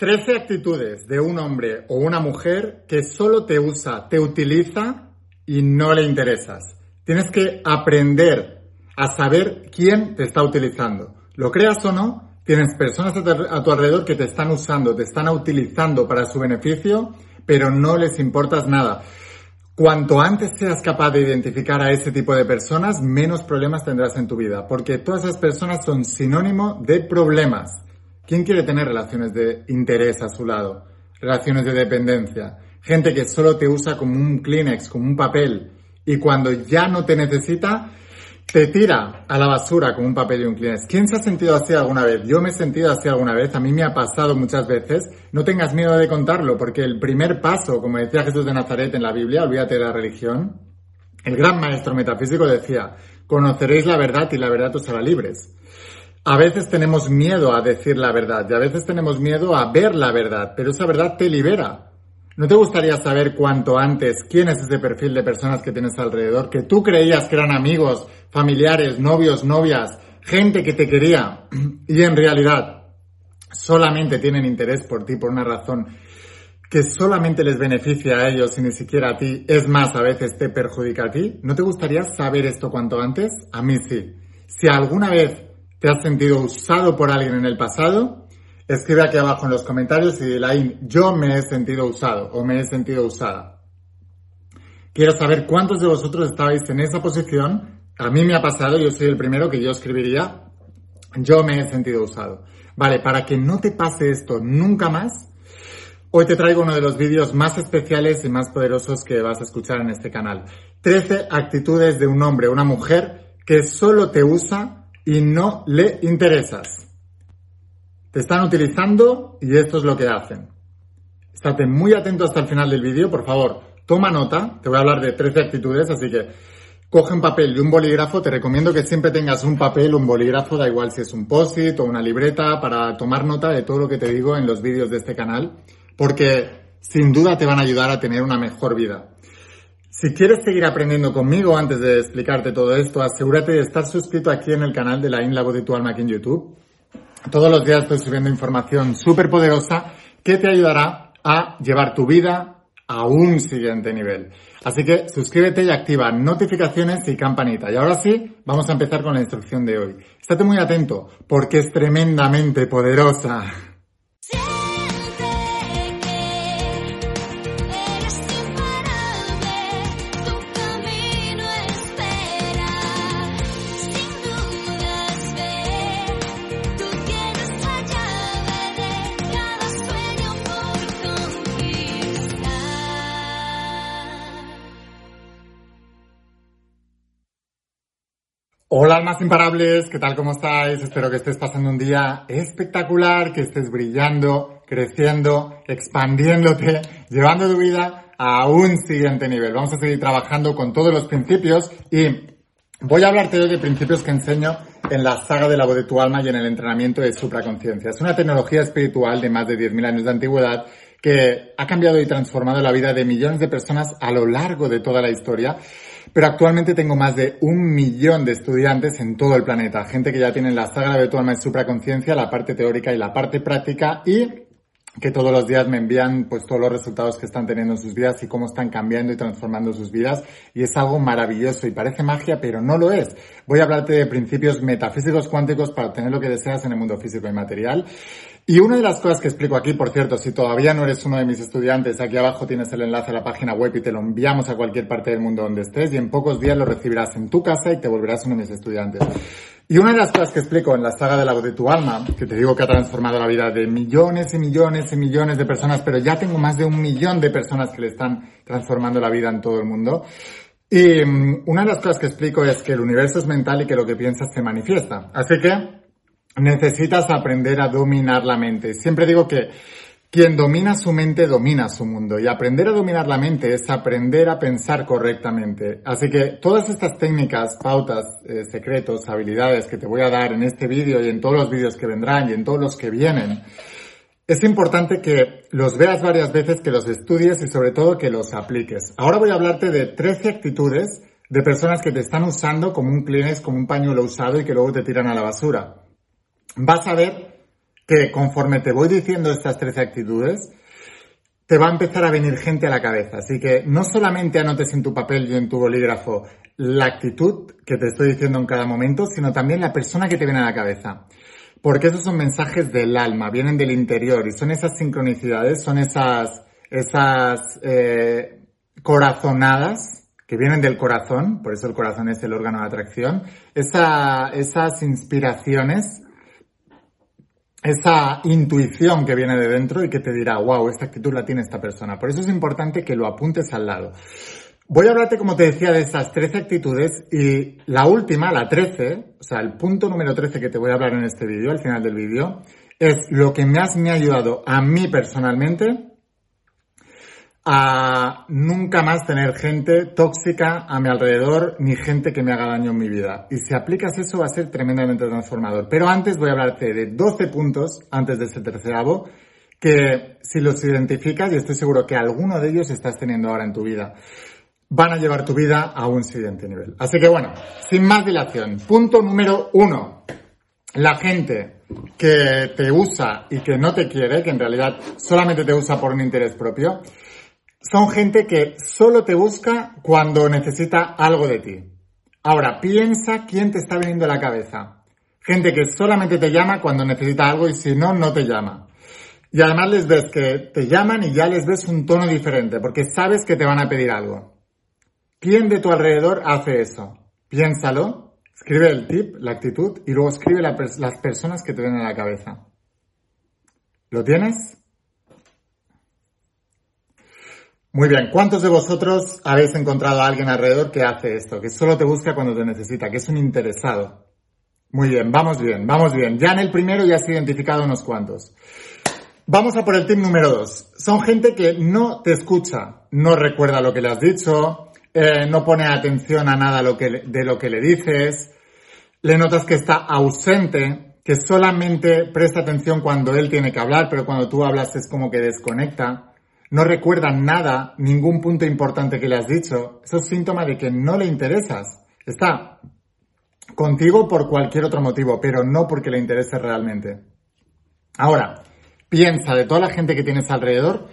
13 actitudes de un hombre o una mujer que solo te usa, te utiliza y no le interesas. Tienes que aprender a saber quién te está utilizando. Lo creas o no, tienes personas a tu alrededor que te están usando, te están utilizando para su beneficio, pero no les importas nada. Cuanto antes seas capaz de identificar a ese tipo de personas, menos problemas tendrás en tu vida, porque todas esas personas son sinónimo de problemas. ¿Quién quiere tener relaciones de interés a su lado? Relaciones de dependencia. Gente que solo te usa como un Kleenex, como un papel, y cuando ya no te necesita, te tira a la basura como un papel y un Kleenex. ¿Quién se ha sentido así alguna vez? Yo me he sentido así alguna vez, a mí me ha pasado muchas veces. No tengas miedo de contarlo, porque el primer paso, como decía Jesús de Nazaret en la Biblia, olvídate de la religión, el gran maestro metafísico decía, conoceréis la verdad y la verdad os hará libres. A veces tenemos miedo a decir la verdad y a veces tenemos miedo a ver la verdad, pero esa verdad te libera. ¿No te gustaría saber cuanto antes quién es ese perfil de personas que tienes alrededor, que tú creías que eran amigos, familiares, novios, novias, gente que te quería y en realidad solamente tienen interés por ti por una razón que solamente les beneficia a ellos y ni siquiera a ti, es más, a veces te perjudica a ti? ¿No te gustaría saber esto cuanto antes? A mí sí. Si alguna vez ¿Te has sentido usado por alguien en el pasado? Escribe aquí abajo en los comentarios y ahí, yo me he sentido usado o me he sentido usada. Quiero saber cuántos de vosotros estabais en esa posición. A mí me ha pasado, yo soy el primero que yo escribiría, yo me he sentido usado. Vale, para que no te pase esto nunca más, hoy te traigo uno de los vídeos más especiales y más poderosos que vas a escuchar en este canal. 13 actitudes de un hombre una mujer que solo te usa y no le interesas. Te están utilizando y esto es lo que hacen. Estate muy atento hasta el final del vídeo, por favor, toma nota, te voy a hablar de 13 actitudes, así que coge un papel y un bolígrafo, te recomiendo que siempre tengas un papel, un bolígrafo, da igual si es un post-it o una libreta, para tomar nota de todo lo que te digo en los vídeos de este canal, porque sin duda te van a ayudar a tener una mejor vida. Si quieres seguir aprendiendo conmigo antes de explicarte todo esto, asegúrate de estar suscrito aquí en el canal de la INLABO de tu alma en YouTube. Todos los días estoy subiendo información súper poderosa que te ayudará a llevar tu vida a un siguiente nivel. Así que suscríbete y activa notificaciones y campanita. Y ahora sí, vamos a empezar con la instrucción de hoy. Estate muy atento porque es tremendamente poderosa. Hola almas imparables, ¿qué tal? ¿Cómo estáis? Espero que estés pasando un día espectacular, que estés brillando, creciendo, expandiéndote, llevando tu vida a un siguiente nivel. Vamos a seguir trabajando con todos los principios y voy a hablarte hoy de principios que enseño en la saga de la voz de tu alma y en el entrenamiento de supraconciencia. Es una tecnología espiritual de más de 10.000 años de antigüedad que ha cambiado y transformado la vida de millones de personas a lo largo de toda la historia pero actualmente tengo más de un millón de estudiantes en todo el planeta, gente que ya tiene la saga de tu alma y supraconciencia, la parte teórica y la parte práctica y que todos los días me envían pues todos los resultados que están teniendo en sus vidas y cómo están cambiando y transformando sus vidas. Y es algo maravilloso y parece magia pero no lo es. Voy a hablarte de principios metafísicos cuánticos para obtener lo que deseas en el mundo físico y material y una de las cosas que explico aquí, por cierto, si todavía no eres uno de mis estudiantes, aquí abajo tienes el enlace a la página web y te lo enviamos a cualquier parte del mundo donde estés y en pocos días lo recibirás en tu casa y te volverás uno de mis estudiantes. Y una de las cosas que explico en la saga de la voz de tu alma, que te digo que ha transformado la vida de millones y millones y millones de personas, pero ya tengo más de un millón de personas que le están transformando la vida en todo el mundo. Y mm, una de las cosas que explico es que el universo es mental y que lo que piensas se manifiesta. Así que necesitas aprender a dominar la mente. Siempre digo que quien domina su mente domina su mundo y aprender a dominar la mente es aprender a pensar correctamente. Así que todas estas técnicas, pautas, eh, secretos, habilidades que te voy a dar en este vídeo y en todos los vídeos que vendrán y en todos los que vienen, es importante que los veas varias veces, que los estudies y sobre todo que los apliques. Ahora voy a hablarte de 13 actitudes de personas que te están usando como un Kleenex, como un pañuelo usado y que luego te tiran a la basura vas a ver que conforme te voy diciendo estas 13 actitudes, te va a empezar a venir gente a la cabeza. Así que no solamente anotes en tu papel y en tu bolígrafo la actitud que te estoy diciendo en cada momento, sino también la persona que te viene a la cabeza. Porque esos son mensajes del alma, vienen del interior y son esas sincronicidades, son esas, esas eh, corazonadas que vienen del corazón, por eso el corazón es el órgano de atracción, esa, esas inspiraciones esa intuición que viene de dentro y que te dirá, wow, esta actitud la tiene esta persona. Por eso es importante que lo apuntes al lado. Voy a hablarte, como te decía, de estas 13 actitudes y la última, la 13, o sea, el punto número 13 que te voy a hablar en este vídeo, al final del vídeo, es lo que más me ha ayudado a mí personalmente a nunca más tener gente tóxica a mi alrededor ni gente que me haga daño en mi vida. Y si aplicas eso va a ser tremendamente transformador. Pero antes voy a hablarte de 12 puntos antes de ese terceravo que si los identificas, y estoy seguro que alguno de ellos estás teniendo ahora en tu vida, van a llevar tu vida a un siguiente nivel. Así que bueno, sin más dilación, punto número uno. La gente que te usa y que no te quiere, que en realidad solamente te usa por un interés propio, son gente que solo te busca cuando necesita algo de ti. Ahora, piensa quién te está viniendo a la cabeza. Gente que solamente te llama cuando necesita algo y si no, no te llama. Y además les ves que te llaman y ya les ves un tono diferente porque sabes que te van a pedir algo. ¿Quién de tu alrededor hace eso? Piénsalo, escribe el tip, la actitud y luego escribe las personas que te vienen a la cabeza. ¿Lo tienes? Muy bien, ¿cuántos de vosotros habéis encontrado a alguien alrededor que hace esto, que solo te busca cuando te necesita, que es un interesado? Muy bien, vamos bien, vamos bien. Ya en el primero ya has identificado unos cuantos. Vamos a por el tip número dos. Son gente que no te escucha, no recuerda lo que le has dicho, eh, no pone atención a nada de lo que le dices, le notas que está ausente, que solamente presta atención cuando él tiene que hablar, pero cuando tú hablas es como que desconecta no recuerda nada, ningún punto importante que le has dicho, eso es síntoma de que no le interesas. Está contigo por cualquier otro motivo, pero no porque le interese realmente. Ahora, piensa de toda la gente que tienes alrededor,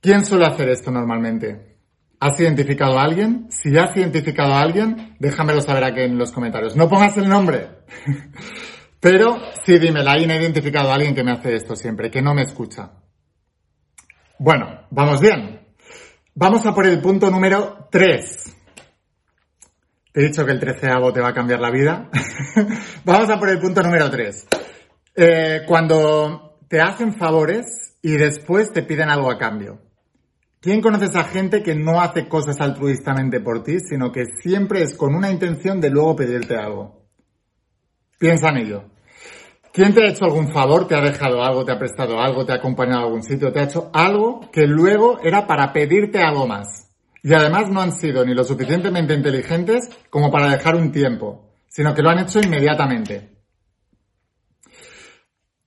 ¿quién suele hacer esto normalmente? ¿Has identificado a alguien? Si has identificado a alguien, déjamelo saber aquí en los comentarios. No pongas el nombre. Pero sí, dímelo, alguien ha identificado a alguien que me hace esto siempre, que no me escucha. Bueno, vamos bien. Vamos a por el punto número 3. Te he dicho que el treceavo te va a cambiar la vida. vamos a por el punto número 3. Eh, cuando te hacen favores y después te piden algo a cambio. ¿Quién conoces a gente que no hace cosas altruistamente por ti, sino que siempre es con una intención de luego pedirte algo? Piensa en ello. ¿Quién te ha hecho algún favor? ¿Te ha dejado algo? ¿Te ha prestado algo? ¿Te ha acompañado a algún sitio? ¿Te ha hecho algo que luego era para pedirte algo más? Y además no han sido ni lo suficientemente inteligentes como para dejar un tiempo, sino que lo han hecho inmediatamente.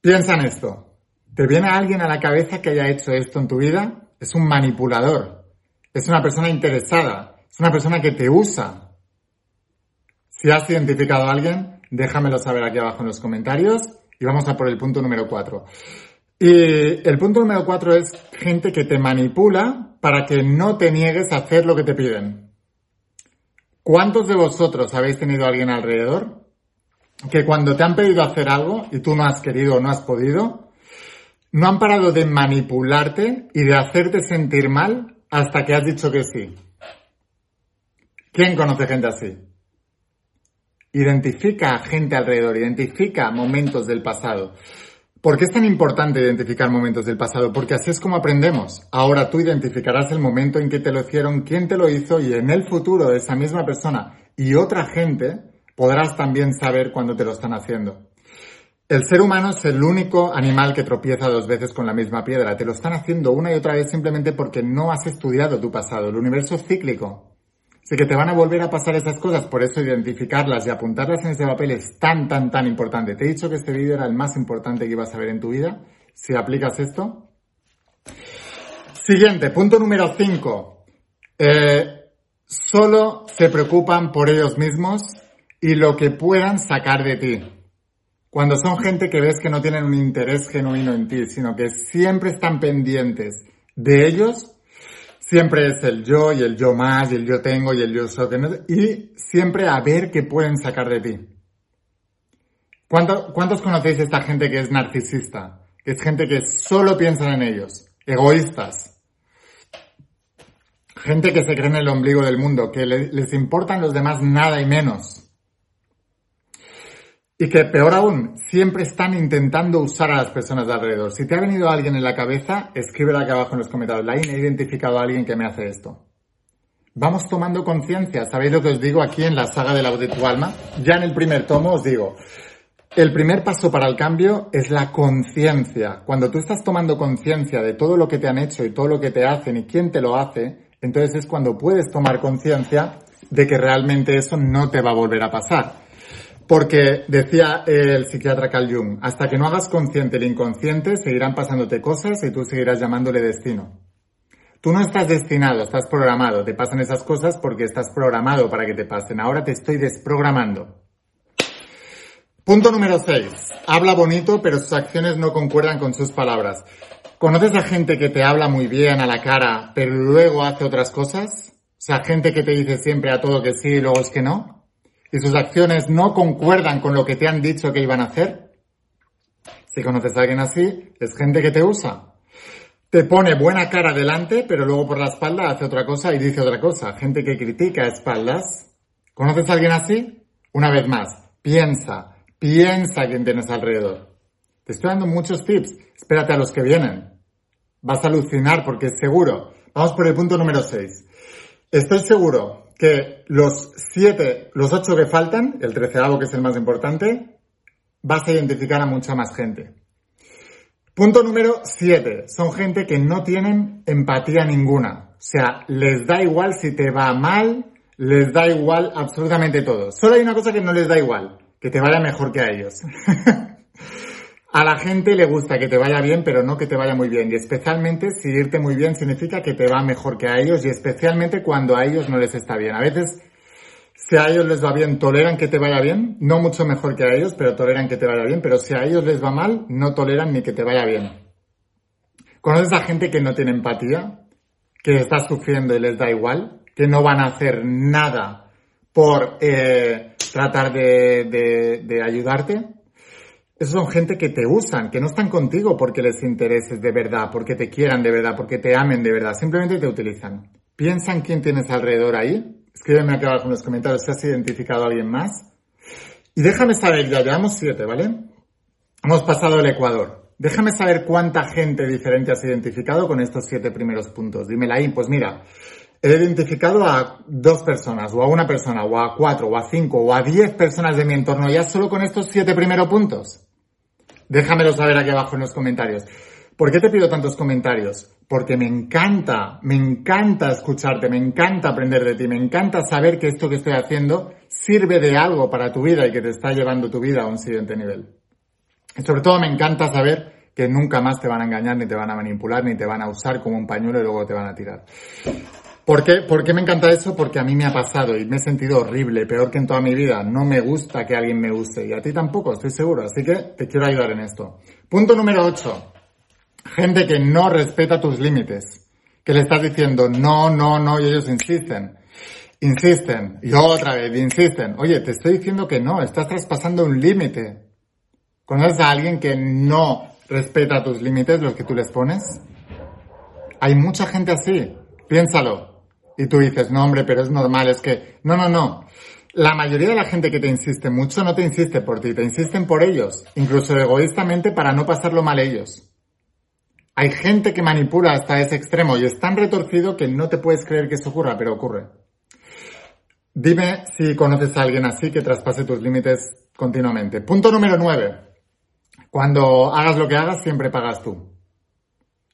Piensa en esto. ¿Te viene alguien a la cabeza que haya hecho esto en tu vida? Es un manipulador. Es una persona interesada. Es una persona que te usa. Si has identificado a alguien, déjamelo saber aquí abajo en los comentarios y vamos a por el punto número 4. Y el punto número 4 es gente que te manipula para que no te niegues a hacer lo que te piden. ¿Cuántos de vosotros habéis tenido a alguien alrededor que cuando te han pedido hacer algo y tú no has querido o no has podido, no han parado de manipularte y de hacerte sentir mal hasta que has dicho que sí? ¿Quién conoce gente así? Identifica a gente alrededor, identifica momentos del pasado. ¿Por qué es tan importante identificar momentos del pasado? Porque así es como aprendemos. Ahora tú identificarás el momento en que te lo hicieron, quién te lo hizo y en el futuro esa misma persona y otra gente podrás también saber cuándo te lo están haciendo. El ser humano es el único animal que tropieza dos veces con la misma piedra. Te lo están haciendo una y otra vez simplemente porque no has estudiado tu pasado. El universo es cíclico. Así que te van a volver a pasar esas cosas, por eso identificarlas y apuntarlas en ese papel es tan, tan, tan importante. Te he dicho que este vídeo era el más importante que ibas a ver en tu vida. Si aplicas esto. Siguiente, punto número 5. Eh, solo se preocupan por ellos mismos y lo que puedan sacar de ti. Cuando son gente que ves que no tienen un interés genuino en ti, sino que siempre están pendientes de ellos, siempre es el yo y el yo más y el yo tengo y el yo soy, y siempre a ver qué pueden sacar de ti. ¿Cuántos conocéis esta gente que es narcisista? Que es gente que solo piensa en ellos, egoístas. Gente que se cree en el ombligo del mundo, que les importan los demás nada y menos. Y que peor aún, siempre están intentando usar a las personas de alrededor. Si te ha venido alguien en la cabeza, escríbelo aquí abajo en los comentarios. La he identificado a alguien que me hace esto. Vamos tomando conciencia. ¿Sabéis lo que os digo aquí en la saga de la voz de tu alma? Ya en el primer tomo os digo, el primer paso para el cambio es la conciencia. Cuando tú estás tomando conciencia de todo lo que te han hecho y todo lo que te hacen y quién te lo hace, entonces es cuando puedes tomar conciencia de que realmente eso no te va a volver a pasar. Porque decía el psiquiatra Carl Jung, hasta que no hagas consciente el inconsciente, seguirán pasándote cosas y tú seguirás llamándole destino. Tú no estás destinado, estás programado. Te pasan esas cosas porque estás programado para que te pasen. Ahora te estoy desprogramando. Punto número 6. Habla bonito, pero sus acciones no concuerdan con sus palabras. ¿Conoces a gente que te habla muy bien a la cara, pero luego hace otras cosas? O sea, gente que te dice siempre a todo que sí y luego es que no. Y sus acciones no concuerdan con lo que te han dicho que iban a hacer. Si conoces a alguien así, es gente que te usa. Te pone buena cara delante, pero luego por la espalda hace otra cosa y dice otra cosa. Gente que critica a espaldas. ¿Conoces a alguien así? Una vez más, piensa, Piensa quién tienes alrededor. Te estoy dando muchos tips. Espérate a los que vienen. Vas a alucinar porque es seguro. Vamos por el punto número 6. Estoy seguro que los 7, los 8 que faltan, el treceavo que es el más importante, vas a identificar a mucha más gente. Punto número 7. Son gente que no tienen empatía ninguna. O sea, les da igual si te va mal, les da igual absolutamente todo. Solo hay una cosa que no les da igual que te vaya mejor que a ellos. a la gente le gusta que te vaya bien, pero no que te vaya muy bien. Y especialmente si irte muy bien significa que te va mejor que a ellos y especialmente cuando a ellos no les está bien. A veces, si a ellos les va bien, toleran que te vaya bien, no mucho mejor que a ellos, pero toleran que te vaya bien. Pero si a ellos les va mal, no toleran ni que te vaya bien. ¿Conoces a gente que no tiene empatía? Que está sufriendo y les da igual? Que no van a hacer nada por... Eh, tratar de, ayudarte. Esos son gente que te usan, que no están contigo porque les intereses de verdad, porque te quieran de verdad, porque te amen de verdad. Simplemente te utilizan. Piensa en quién tienes alrededor ahí. Escríbeme aquí abajo en los comentarios si has identificado a alguien más. Y déjame saber, ya llevamos siete, ¿vale? Hemos pasado el Ecuador. Déjame saber cuánta gente diferente has identificado con estos siete primeros puntos. Dímela ahí. Pues mira, he identificado a dos personas, o a una persona, o a cuatro, o a cinco, o a diez personas de mi entorno ya solo con estos siete primeros puntos. Déjamelo saber aquí abajo en los comentarios. ¿Por qué te pido tantos comentarios? Porque me encanta, me encanta escucharte, me encanta aprender de ti, me encanta saber que esto que estoy haciendo sirve de algo para tu vida y que te está llevando tu vida a un siguiente nivel. Y sobre todo me encanta saber que nunca más te van a engañar, ni te van a manipular, ni te van a usar como un pañuelo y luego te van a tirar. ¿Por qué? ¿Por qué me encanta eso? Porque a mí me ha pasado y me he sentido horrible, peor que en toda mi vida. No me gusta que alguien me use y a ti tampoco, estoy seguro. Así que te quiero ayudar en esto. Punto número 8. Gente que no respeta tus límites. Que le estás diciendo no, no, no y ellos insisten. Insisten. Y otra vez, insisten. Oye, te estoy diciendo que no, estás traspasando un límite. ¿Conoces a alguien que no respeta tus límites, los que tú les pones? Hay mucha gente así. Piénsalo. Y tú dices, no hombre, pero es normal, es que... No, no, no. La mayoría de la gente que te insiste mucho no te insiste por ti, te insisten por ellos, incluso egoístamente para no pasarlo mal ellos. Hay gente que manipula hasta ese extremo y es tan retorcido que no te puedes creer que eso ocurra, pero ocurre. Dime si conoces a alguien así que traspase tus límites continuamente. Punto número nueve. Cuando hagas lo que hagas, siempre pagas tú. O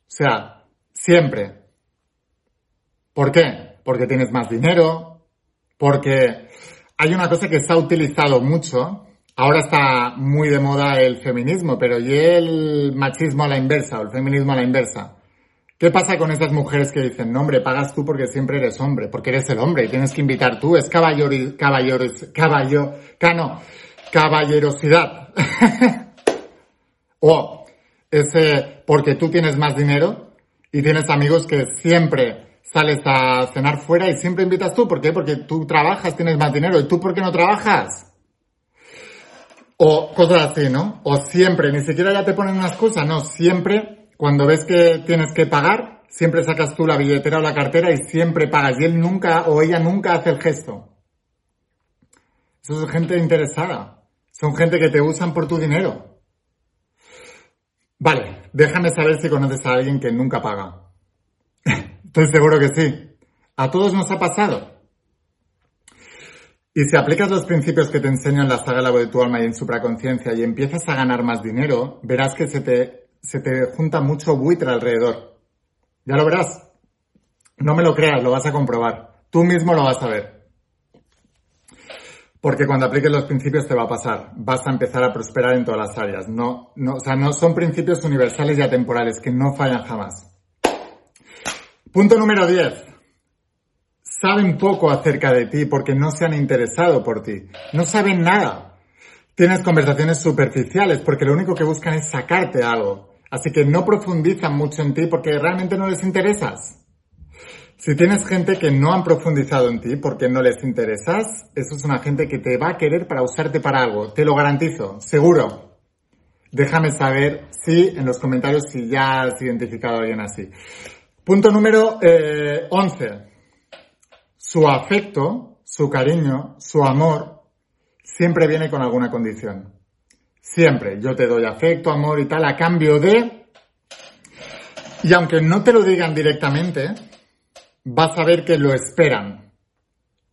sea, siempre. ¿Por qué? Porque tienes más dinero, porque hay una cosa que se ha utilizado mucho. Ahora está muy de moda el feminismo, pero ¿y el machismo a la inversa o el feminismo a la inversa? ¿Qué pasa con esas mujeres que dicen, no hombre, pagas tú porque siempre eres hombre, porque eres el hombre y tienes que invitar tú? Es caballero, caballo, cano, caballerosidad. o ese porque tú tienes más dinero y tienes amigos que siempre sales a cenar fuera y siempre invitas tú. ¿Por qué? Porque tú trabajas, tienes más dinero. ¿Y tú por qué no trabajas? O cosas así, ¿no? O siempre, ni siquiera ya te ponen unas cosas, no, siempre, cuando ves que tienes que pagar, siempre sacas tú la billetera o la cartera y siempre pagas. Y él nunca o ella nunca hace el gesto. Eso es gente interesada. Son gente que te usan por tu dinero. Vale, déjame saber si conoces a alguien que nunca paga. Estoy seguro que sí. A todos nos ha pasado. Y si aplicas los principios que te enseño en la saga La voz de tu alma y en supraconciencia y empiezas a ganar más dinero, verás que se te, se te junta mucho buitre alrededor. Ya lo verás. No me lo creas, lo vas a comprobar. Tú mismo lo vas a ver. Porque cuando apliques los principios te va a pasar. Vas a empezar a prosperar en todas las áreas. No, no, o sea, no son principios universales y atemporales que no fallan jamás. Punto número 10 saben poco acerca de ti porque no se han interesado por ti. No saben nada. Tienes conversaciones superficiales porque lo único que buscan es sacarte algo. Así que no profundizan mucho en ti porque realmente no les interesas. Si tienes gente que no han profundizado en ti porque no les interesas, eso es una gente que te va a querer para usarte para algo. Te lo garantizo, seguro. Déjame saber si en los comentarios si ya has identificado a alguien así. Punto número eh, 11 su afecto, su cariño, su amor, siempre viene con alguna condición. Siempre. Yo te doy afecto, amor y tal a cambio de... Y aunque no te lo digan directamente, vas a ver que lo esperan.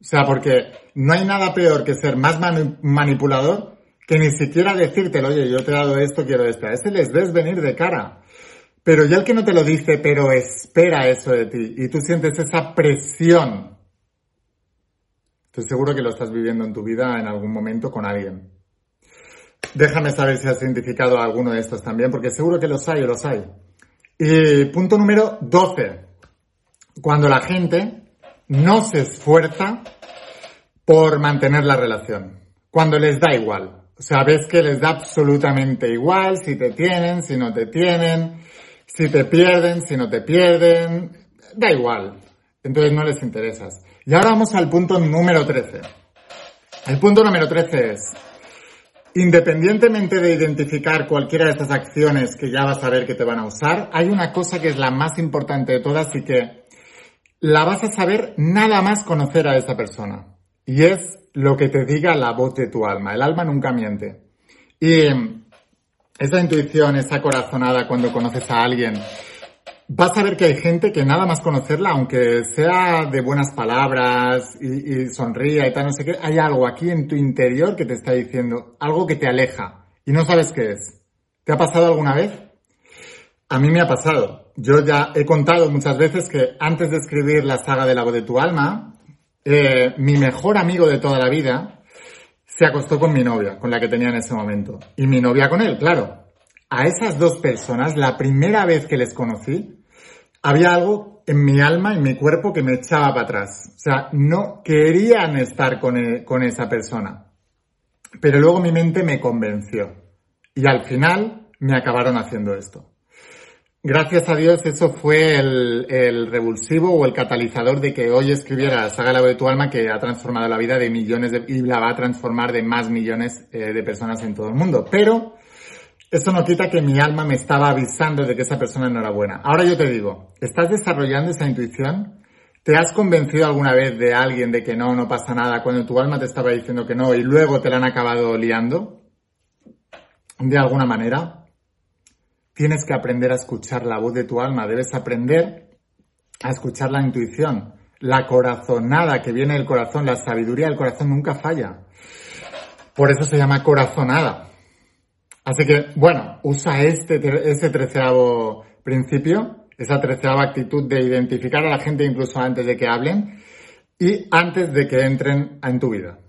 O sea, porque no hay nada peor que ser más manipulador que ni siquiera decírtelo, oye, yo te he dado esto, quiero esto. A ese les ves venir de cara. Pero ya el que no te lo dice, pero espera eso de ti, y tú sientes esa presión Estoy seguro que lo estás viviendo en tu vida en algún momento con alguien. Déjame saber si has identificado alguno de estos también, porque seguro que los hay o los hay. Y punto número 12. Cuando la gente no se esfuerza por mantener la relación. Cuando les da igual. O sea, ves que les da absolutamente igual si te tienen, si no te tienen, si te pierden, si no te pierden. Da igual. Entonces no les interesas. Y ahora vamos al punto número 13. El punto número 13 es, independientemente de identificar cualquiera de estas acciones que ya vas a ver que te van a usar, hay una cosa que es la más importante de todas y que la vas a saber nada más conocer a esa persona. Y es lo que te diga la voz de tu alma. El alma nunca miente. Y esa intuición, esa corazonada cuando conoces a alguien vas a ver que hay gente que nada más conocerla, aunque sea de buenas palabras y, sonría y tal, no sé qué, hay algo aquí en tu interior que te está diciendo, algo que te aleja y no sabes qué es. ¿Te ha pasado alguna vez? A mí me ha pasado. Yo ya he contado muchas veces que antes de escribir la saga de la voz de tu alma, eh, mi mejor amigo de toda la vida se acostó con mi novia, con la que tenía en ese momento. Y mi novia con él, claro. A esas dos personas, la primera vez que les conocí, había algo en mi alma, en mi cuerpo, que me echaba para atrás. O sea, no querían estar con, e, con esa persona. Pero luego mi mente me convenció. Y al final me acabaron haciendo esto. Gracias a Dios eso fue el, revulsivo o el catalizador de que hoy escribiera Saga de tu alma que ha transformado la vida de millones de, y la va a transformar de más millones eh, de personas en todo el mundo. Pero eso no quita que mi alma me estaba avisando de que esa persona no era buena. Ahora yo te digo, ¿estás desarrollando esa intuición? ¿Te has convencido alguna vez de alguien de que no, no pasa nada cuando tu alma te estaba diciendo que no y luego te la han acabado liando? De alguna manera. Tienes que aprender a escuchar la voz de tu alma, debes aprender a escuchar la intuición, la corazonada que viene del corazón, la sabiduría del corazón nunca falla. Por eso se llama corazonada. Así que, bueno, usa este, ese treceavo principio, esa treceava actitud de identificar a la gente incluso antes de que hablen y antes de que entren en tu vida.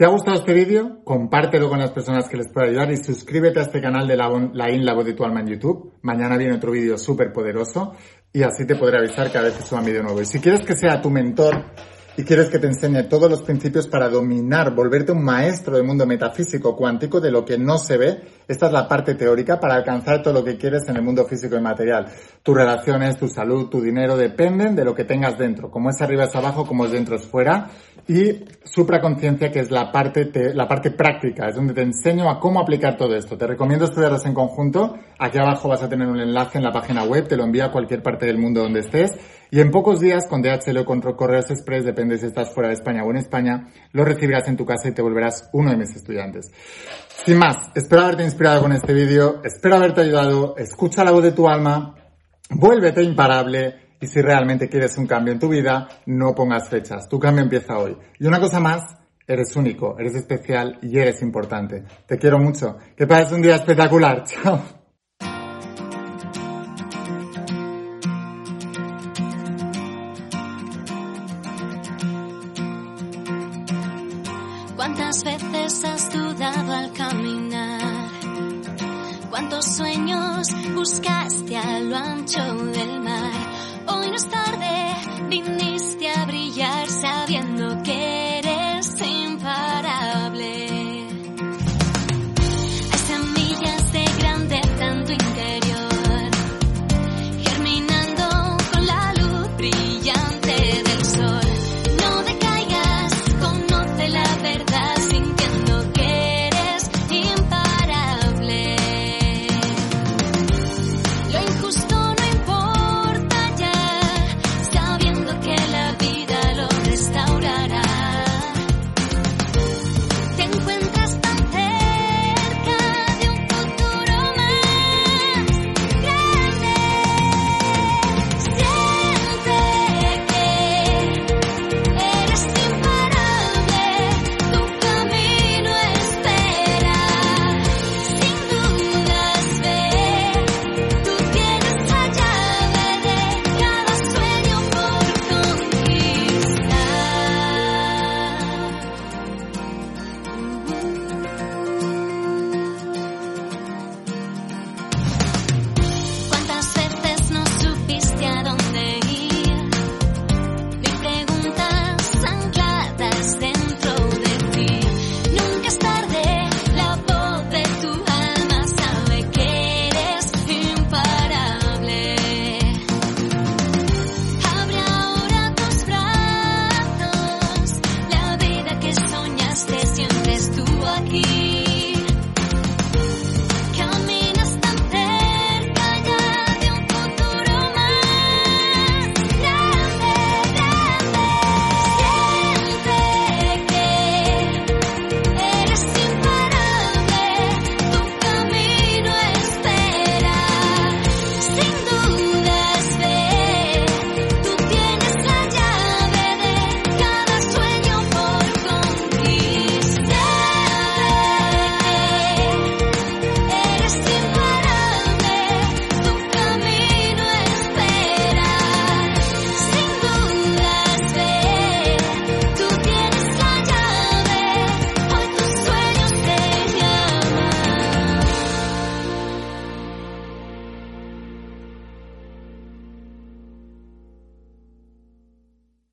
¿Te ha gustado este vídeo? Compártelo con las personas que les pueda ayudar y suscríbete a este canal de la, la In La Voz de tu Alma en YouTube. Mañana viene otro vídeo súper poderoso y así te podré avisar cada vez que suba un vídeo nuevo. Y si quieres que sea tu mentor y quieres que te enseñe todos los principios para dominar, volverte un maestro del mundo metafísico cuántico de lo que no se ve, esta es la parte teórica para alcanzar todo lo que quieres en el mundo físico y material. Tus relaciones, tu salud, tu dinero dependen de lo que tengas dentro. Como es arriba es abajo, como es dentro es fuera. Y supraconciencia, que es la parte, la parte práctica, es donde te enseño a cómo aplicar todo esto. Te recomiendo estudiarlos en conjunto. Aquí abajo vas a tener un enlace en la página web, te lo envía a cualquier parte del mundo donde estés. Y en pocos días, con DHL o con Correos Express, depende si estás fuera de España o en España, lo recibirás en tu casa y te volverás uno de mis estudiantes. Sin más, espero haberte inspirado con este vídeo, espero haberte ayudado, escucha la voz de tu alma, vuélvete imparable y si realmente quieres un cambio en tu vida, no pongas fechas, tu cambio empieza hoy. Y una cosa más, eres único, eres especial y eres importante. Te quiero mucho. Que pases un día espectacular. Chao. So.